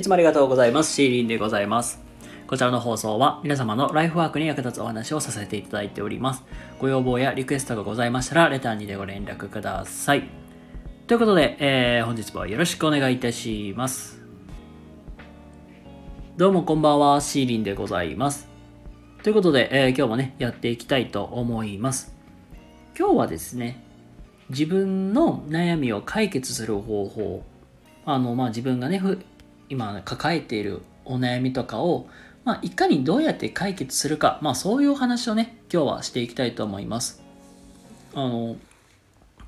いつもありがとうございます。シーリンでございます。こちらの放送は皆様のライフワークに役立つお話をさせていただいております。ご要望やリクエストがございましたら、レターにでご連絡ください。ということで、えー本日もよろしくお願いいたします。どうもこんばんは、シーリンでございます。ということで、えー今日もね、やっていきたいと思います。今日はですね、自分の悩みを解決する方法、あの、まあ、自分がね、今抱えているお悩みとかを、まあ、いかにどうやって解決するか、まあ、そういうお話をね、今日はしていきたいと思います。あの、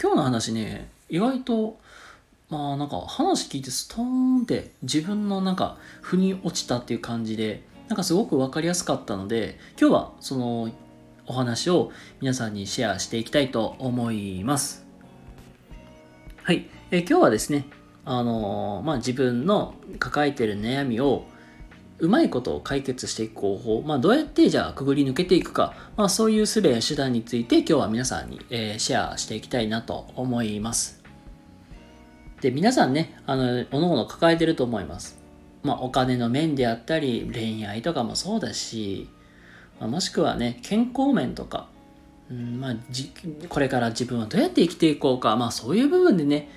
今日の話ね、意外と、まあなんか話聞いてストーンって自分のなんか腑に落ちたっていう感じで、なんかすごくわかりやすかったので、今日はそのお話を皆さんにシェアしていきたいと思います。はい。え今日はですね、あのまあ、自分の抱えてる悩みをうまいことを解決していく方法、まあ、どうやってじゃあくぐり抜けていくか、まあ、そういう術や手段について今日は皆さんに、えーシェアしていきたいなと思います。で、皆さんね、あの、おのおの抱えてると思います。まあ、お金の面であったり、恋愛とかもそうだし、まあもしくはね、健康面とか、うんまあ、これから自分はどうやって生きていこうか、まあそういう部分でね、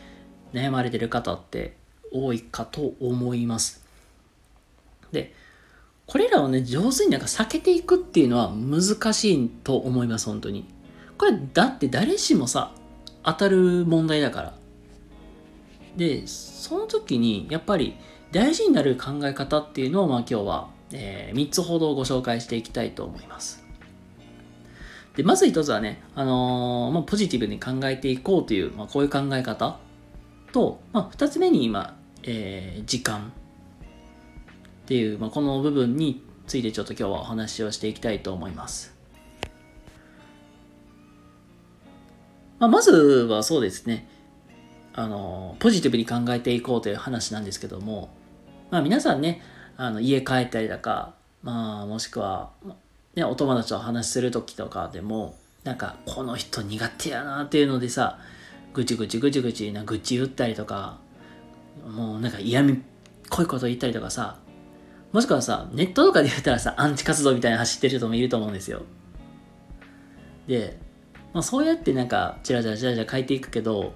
悩まれてる方って多いかと思います。で、これらをね、上手になんか避けていくっていうのは難しいと思います、本当に。これ、だって誰しもさ、当たる問題だから。で、その時に、やっぱり大事になる考え方っていうのを、まあ今日は、え3つほどご紹介していきたいと思います。で、まず一つはね、あのーまあ、ポジティブに考えていこうという、まあ、こういう考え方と、まあ、二つ目に今、えー時間っていう、まあ、この部分についてちょっと今日はお話をしていきたいと思います。まあ、まずはそうですね、あの、ポジティブに考えていこうという話なんですけども、まあ皆さんね、あの家帰ったりだか、まあもしくは、ね、お友達と話しする時とかでも、なんかこの人苦手やなっていうのでさ、ぐちぐちぐちぐちな愚痴言ったりとか、もうなんか嫌味っこいこと言ったりとかさ、もしくはさ、ネットとかで言ったらさ、アンチ活動みたいな走ってる人もいると思うんですよ。で、まあ、そうやってなんか、チラチラチラチラ書いていくけど、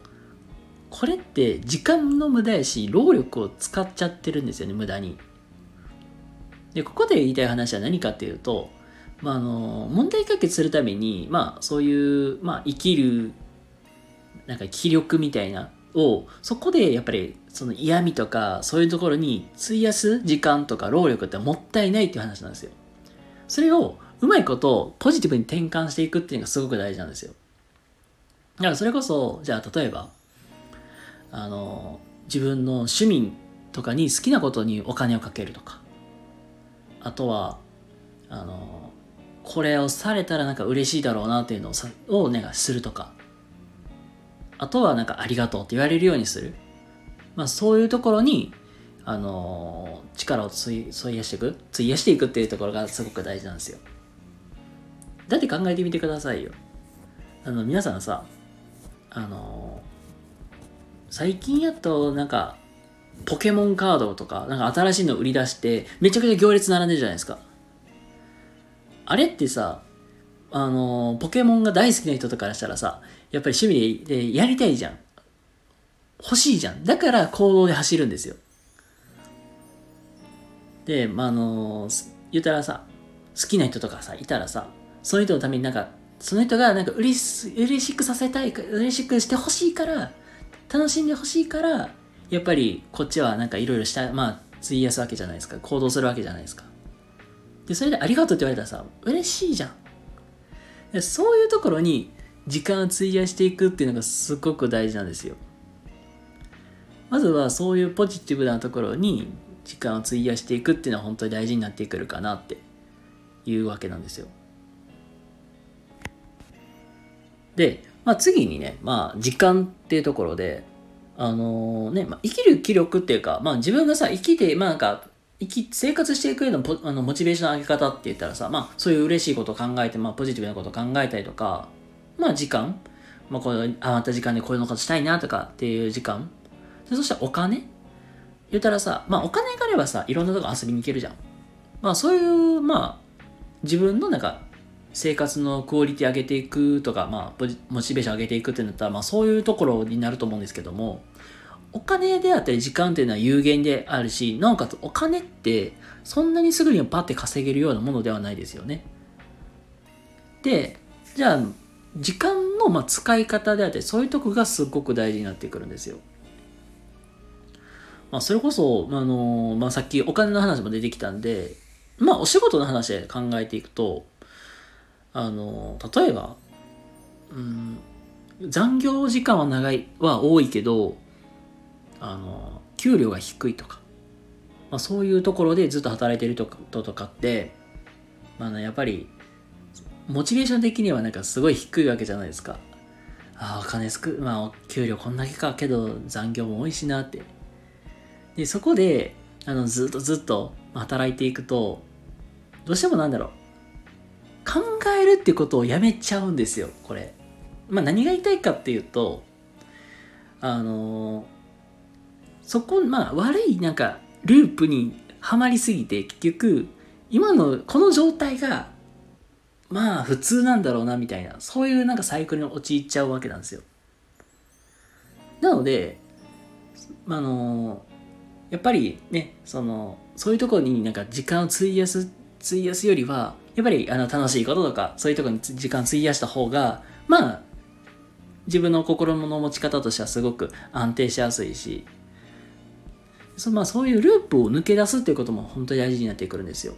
これって時間の無駄やし、労力を使っちゃってるんですよね、無駄に。で、ここで言いたい話は何かっていうと、まあ、あの、問題解決するために、まあ、そういう、まあ、生きる、なんか気力みたいな、を、そこでやっぱり、その嫌味とか、そういうところに費やす時間とか労力ってもったいないっていう話なんですよ。それを、うまいことポジティブに転換していくっていうのがすごく大事なんですよ。だからそれこそ、じゃあ例えば、あの、自分の趣味とかに好きなことにお金をかけるとか、あとは、あの、これをされたらなんか嬉しいだろうなっていうのをさをなんかするとか、あとはなんかありがとうって言われるようにする。まあそういうところに、あの力を費やしていく費やしていくっていうところがすごく大事なんですよ。だって考えてみてくださいよ。あの、皆さんさ、あの最近やっとなんか、ポケモンカードとか、なんか新しいの売り出して、めちゃくちゃ行列並んでるじゃないですか。あれってさ、あのポケモンが大好きな人とかからしたらさ、やっぱり趣味ででやりたいじゃん。欲しいじゃん。だから行動で走るんですよ。で、まあ、あの言ったらさ、好きな人とかさ、いたらさ、その人のためになんか、その人がなんか嬉し嬉しくさせたい、嬉しくしてほしいから、楽しんでほしいから、やっぱりこっちはなんかいろいろした、まあ、費やすわけじゃないですか。行動するわけじゃないですか。で、それでありがとうって言われたらさ、嬉しいじゃん。そういうところに時間を費やしていくっていうのがすごく大事なんですよ。まずはそういうポジティブなところに時間を費やしていくっていうのは本当に大事になってくるかなっていうわけなんですよ。で、まあ、次にね、まあ、時間っていうところで、あのね、まあ、生きる気力っていうか、まあ、自分がさ、生きて、まあ、なんか、生き、生活していく上のポあのモチベーションの上げ方って言ったらさ、まあ、そういう嬉しいことを考えて、まあ、ポジティブなことを考えたりとか、まあ、時間、まあ、この余った時間でこういうのことしたいなとかっていう時間、でそしたらお金言ったらさ、まあお金があればさ、いろんなとこ遊びに行けるじゃん。まあそういう、まあ、自分のなんか、生活のクオリティ上げていくとか、まあ、モチベーション上げていくってなったら、まあそういうところになると思うんですけども、お金であったり時間っていうのは有限であるし、なおかつお金ってそんなにすぐにパッて稼げるようなものではないですよね。で、じゃあ、時間のま使い方であったり、そういうとこがすごく大事になってくるんですよ。まあ、それこそ、あのまあ、さっきお金の話も出てきたんで、まあ、お仕事の話で考えていくと、あの例えば、うん、残業時間は長い、は多いけど、あの、給料が低いとか、まあ、そういうところでずっと働いてる人とかって、まあ、ね、やっぱり、モチベーション的にはなんかすごい低いわけじゃないですか。ああ、お金すく、まあ、給料こんだけか、けど残業も多いしなって。で、そこで、あの、ずっとずっと働いていくと、どうしてもなんだろう。考えるってことをやめちゃうんですよ、これ。まあ、何が言いたいかっていうと、あのそこ、まあ、悪いなんか、ループにはまりすぎて、結局、今のこの状態が、まあ、普通なんだろうな、みたいな、そういうなんかサイクルに陥っちゃうわけなんですよ。なので、あのやっぱりね、その、そういうところになんか時間を費やす、費やすよりは、やっぱりあの楽しいこととか、そういうところに時間費やした方が、まあ、自分の心の持ち方としてはすごく安定しやすいし、そまあ、そういうループを抜け出すっていうことも本当に大事になってくるんですよ。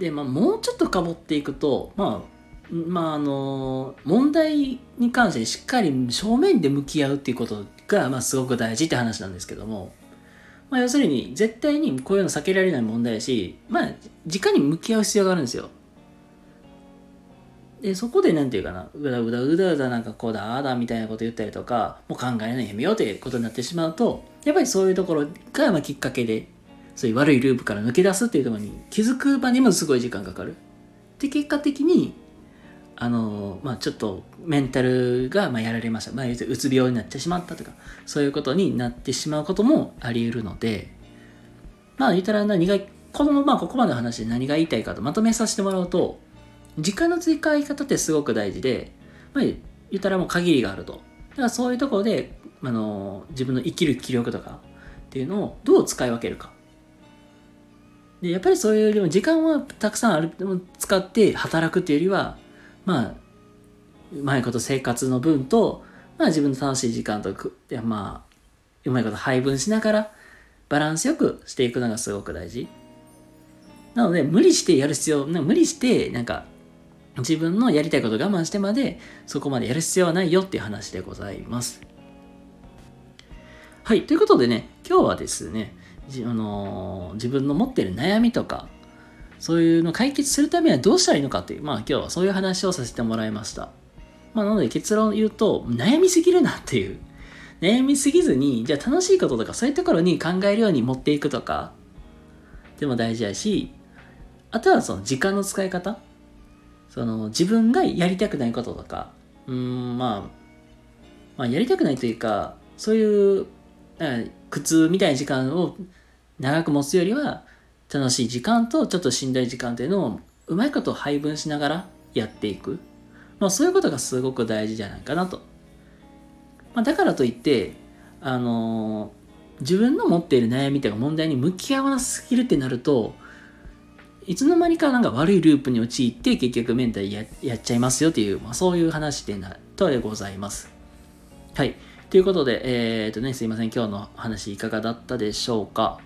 で、まあ、もうちょっとかぼっていくと、まあ、まあ、あの、問題に関してしっかり正面で向き合うっていうことが、まあ、すごく大事って話なんですけども、まあ、要するに、絶対にこういうの避けられない問題だし、まあ、直に向き合う必要があるんですよ。で、そこでなんていうかな、うだうだうだうだなんかこうだ、ああだみたいなこと言ったりとか、もう考えないやめようということになってしまうと、やっぱりそういうところがまきっかけで、そういう悪いループから抜け出すっていうところに気づく場にもすごい時間かかる。で、結果的に、あの、まあちょっとメンタルがまやられました。まあうつ病になってしまったとか、そういうことになってしまうこともあり得るので、まあ言ったら何が、このまあここまでの話で何が言いたいかとまとめさせてもらうと、時間の使い方ってすごく大事で、まあ、言ったらもう限りがあると。だからそういうところで、あの、自分の生きる気力とかっていうのをどう使い分けるか。で、やっぱりそういう、でも時間はたくさんある、使って働くっていうよりは、まあ、うまいこと生活の分と、まあ自分の楽しい時間と、いやまあ、うまいこと配分しながら、バランスよくしていくのがすごく大事。なので、無理してやる必要、無理して、なんか、自分のやりたいこと我慢してまでそこまでやる必要はないよっていう話でございます。はい。ということでね、今日はですね、あの、自分の持ってる悩みとか、そういうのを解決するためにはどうしたらいいのかっていう、まあ今日はそういう話をさせてもらいました。まあなので結論を言うと、悩みすぎるなっていう。悩みすぎずに、じゃあ楽しいこととかそういうところに考えるように持っていくとか、でも大事やし、あとはその時間の使い方その自分がやりたくないこととか、うん、まあ、まあ、やりたくないというか、そういう、苦痛みたいな時間を長く持つよりは、楽しい時間とちょっとしんどい時間っていうのをうまいこと配分しながらやっていく。まあそういうことがすごく大事じゃないかなと。まあ、だからといって、あのー、自分の持っている悩みとか問題に向き合わなすぎるってなると、いつの間にかなんか悪いループに陥って結局メンタルややっちゃいますよっていう、まあ、そういう話でなとでございます。はい。ということで、えー、っとね、すいません。今日の話いかがだったでしょうか？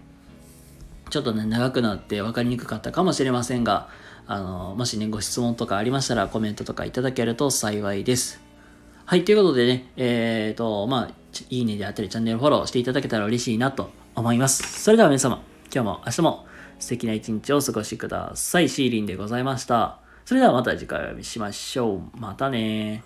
ちょっとね、長くなって分かりにくかったかもしれませんが、あの、もしね、ご質問とかありましたらコメントとかいただけると幸いです。はい、ということでね、えー、っと、まあ、いいねであったりチャンネルフォローしていただけたら嬉しいなと思います。それでは皆様、今日も明日も素敵な一日をお過ごしください。シーリンでございました。それではまた次回お会いしましょう。またね